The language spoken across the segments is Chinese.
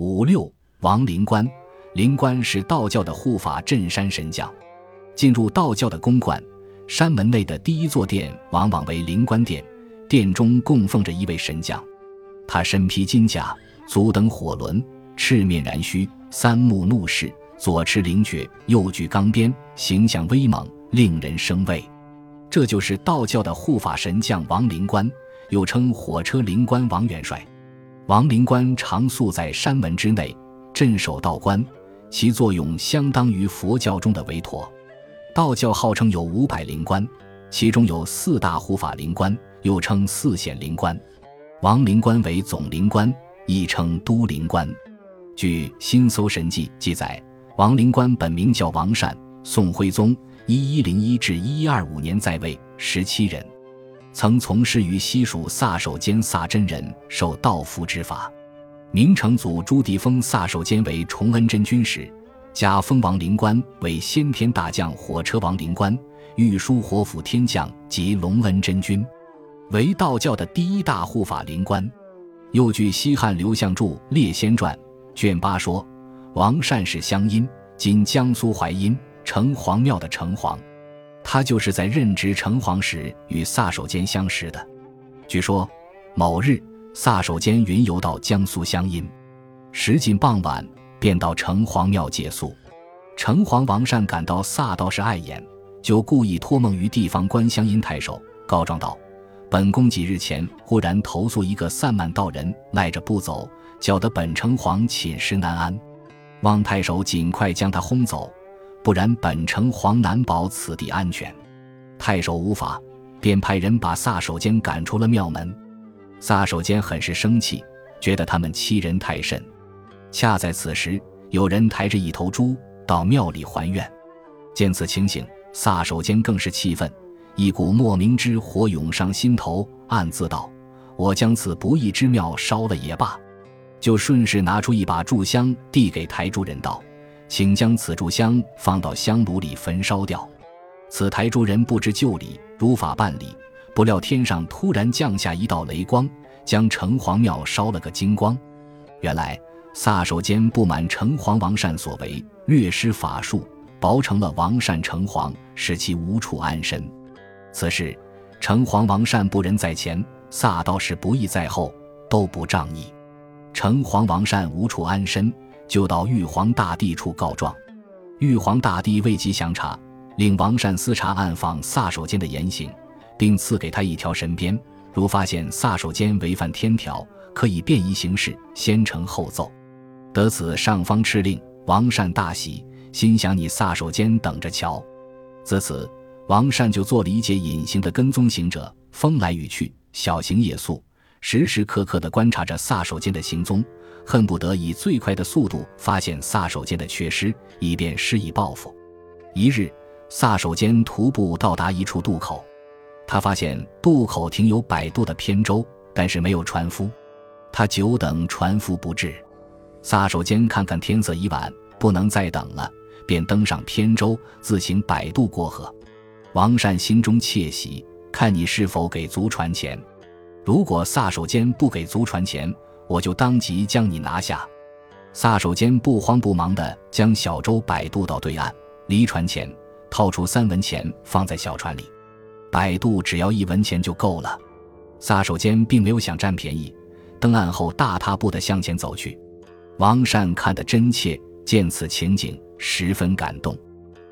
五六王灵官，灵官是道教的护法镇山神将。进入道教的宫观，山门内的第一座殿往往为灵官殿，殿中供奉着一位神将，他身披金甲，足蹬火轮，赤面燃须，三目怒视，左持灵爵，右举钢鞭，形象威猛，令人生畏。这就是道教的护法神将王灵官，又称火车灵官王元帅。王灵官常宿在山门之内，镇守道观，其作用相当于佛教中的韦陀。道教号称有五百灵官，其中有四大护法灵官，又称四显灵官。王灵官为总灵官，亦称都灵官。据《新搜神记》记载，王灵官本名叫王善，宋徽宗（一一零一至一一二五年）在位，十七人。曾从事于西蜀萨守监萨真人受道符之法，明成祖朱棣封萨守监为崇恩真君时，加封王灵官为先天大将火车王灵官、御书火府天将及隆恩真君，为道教的第一大护法灵官。又据西汉刘向著《列仙传》卷八说，王善是乡阴，今江苏淮阴城隍庙的城隍。他就是在任职城隍时与萨守监相识的。据说，某日萨守监云游到江苏湘阴，时近傍晚，便到城隍庙借宿。城隍王善感到萨道士碍眼，就故意托梦于地方官乡阴太守，告状道：“本宫几日前忽然投宿一个散漫道人，赖着不走，搅得本城隍寝食难安，望太守尽快将他轰走。”不然，本城隍难保此地安全。太守无法，便派人把撒手间赶出了庙门。撒手间很是生气，觉得他们欺人太甚。恰在此时，有人抬着一头猪到庙里还愿。见此情形，撒手间更是气愤，一股莫名之火涌上心头，暗自道：“我将此不义之庙烧了也罢。”就顺势拿出一把炷香，递给台主人道。请将此炷香放到香炉里焚烧掉。此台诸人不知旧礼，如法办理。不料天上突然降下一道雷光，将城隍庙烧了个精光。原来撒手间不满城隍王善所为，略施法术，薄成了王善城隍，使其无处安身。此事城隍王善不仁在前，撒道士不义在后，都不仗义。城隍王善无处安身。就到玉皇大帝处告状，玉皇大帝未及详查，令王善私查暗访萨守监的言行，并赐给他一条神鞭，如发现萨守监违反天条，可以便宜行事，先呈后奏。得此上方敕令，王善大喜，心想你萨守监等着瞧。自此，王善就做了一介隐形的跟踪行者，风来雨去，小行夜宿，时时刻刻地观察着萨守监的行踪。恨不得以最快的速度发现萨手间的缺失，以便施以报复。一日，萨手间徒步到达一处渡口，他发现渡口停有摆渡的扁舟，但是没有船夫。他久等船夫不至，萨手间看看天色已晚，不能再等了，便登上扁舟，自行摆渡过河。王善心中窃喜，看你是否给足船钱。如果萨手间不给足船钱，我就当即将你拿下。撒手间不慌不忙地将小舟摆渡到对岸，离船前掏出三文钱放在小船里。摆渡只要一文钱就够了。撒手间并没有想占便宜，登岸后大踏步地向前走去。王善看得真切，见此情景十分感动。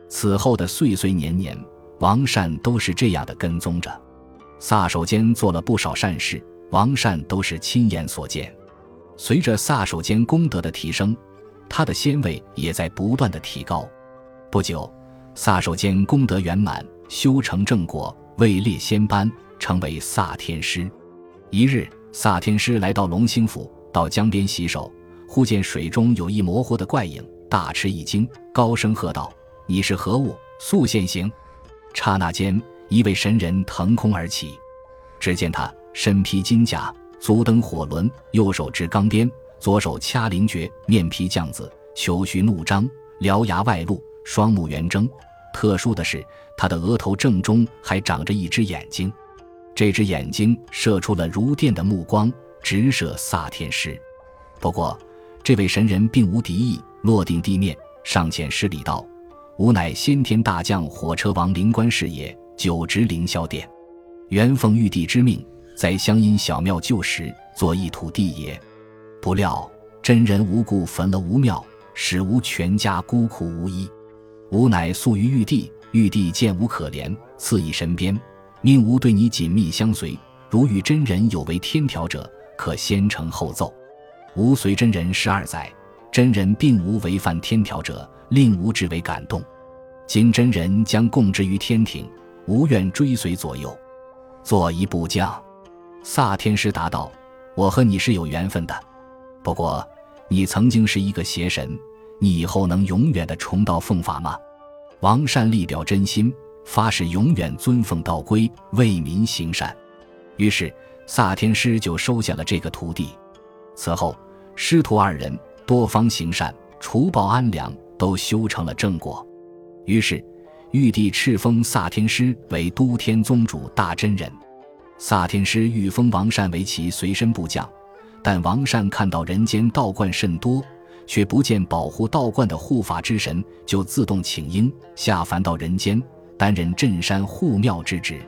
此后的岁岁年年，王善都是这样的跟踪着。撒手间做了不少善事，王善都是亲眼所见。随着撒手间功德的提升，他的仙位也在不断的提高。不久，撒手间功德圆满，修成正果，位列仙班，成为撒天师。一日，撒天师来到龙兴府，到江边洗手，忽见水中有一模糊的怪影，大吃一惊，高声喝道：“你是何物？速现形！”刹那间，一位神人腾空而起，只见他身披金甲。足蹬火轮，右手执钢鞭，左手掐灵诀，面皮犟子，球须怒张，獠牙外露，双目圆睁。特殊的是，他的额头正中还长着一只眼睛，这只眼睛射出了如电的目光，直射萨天师。不过，这位神人并无敌意，落定地面，上前施礼道：“吾乃先天大将火车王灵官是也，久执凌霄殿，原奉玉帝之命，在乡阴小庙旧时，作一土地也。不料真人无故焚了吾庙，使吾全家孤苦无依。吾乃诉于玉帝，玉帝见吾可怜，赐以神鞭，命吾对你紧密相随。如与真人有违天条者，可先呈后奏。”吾随真人十二载，真人并无违反天条者，令吾至为感动。今真人将供之于天庭，吾愿追随左右，做一部将。萨天师答道：“我和你是有缘分的，不过你曾经是一个邪神，你以后能永远的重蹈奉法吗？”王善立表真心，发誓永远尊奉道规，为民行善。于是萨天师就收下了这个徒弟。此后。师徒二人多方行善，除暴安良，都修成了正果。于是，玉帝敕封萨天师为都天宗主大真人。萨天师欲封王善为其随身部将，但王善看到人间道观甚多，却不见保护道观的护法之神，就自动请缨下凡到人间，担任镇山护庙之职。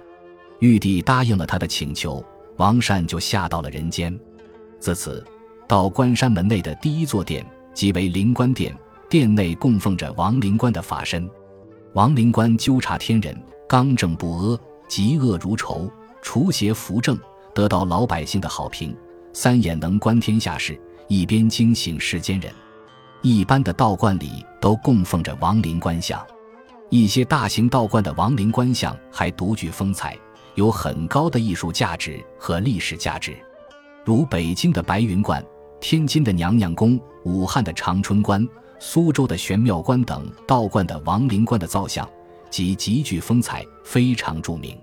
玉帝答应了他的请求，王善就下到了人间。自此。道观山门内的第一座殿即为灵官殿，殿内供奉着王灵官的法身。王灵官纠察天人，刚正不阿，嫉恶如仇，除邪扶正，得到老百姓的好评。三眼能观天下事，一边惊醒世间人。一般的道观里都供奉着王灵官像，一些大型道观的王灵官像还独具风采，有很高的艺术价值和历史价值，如北京的白云观。天津的娘娘宫、武汉的长春观、苏州的玄妙观等道观的亡灵观的造像，即极具风采，非常著名。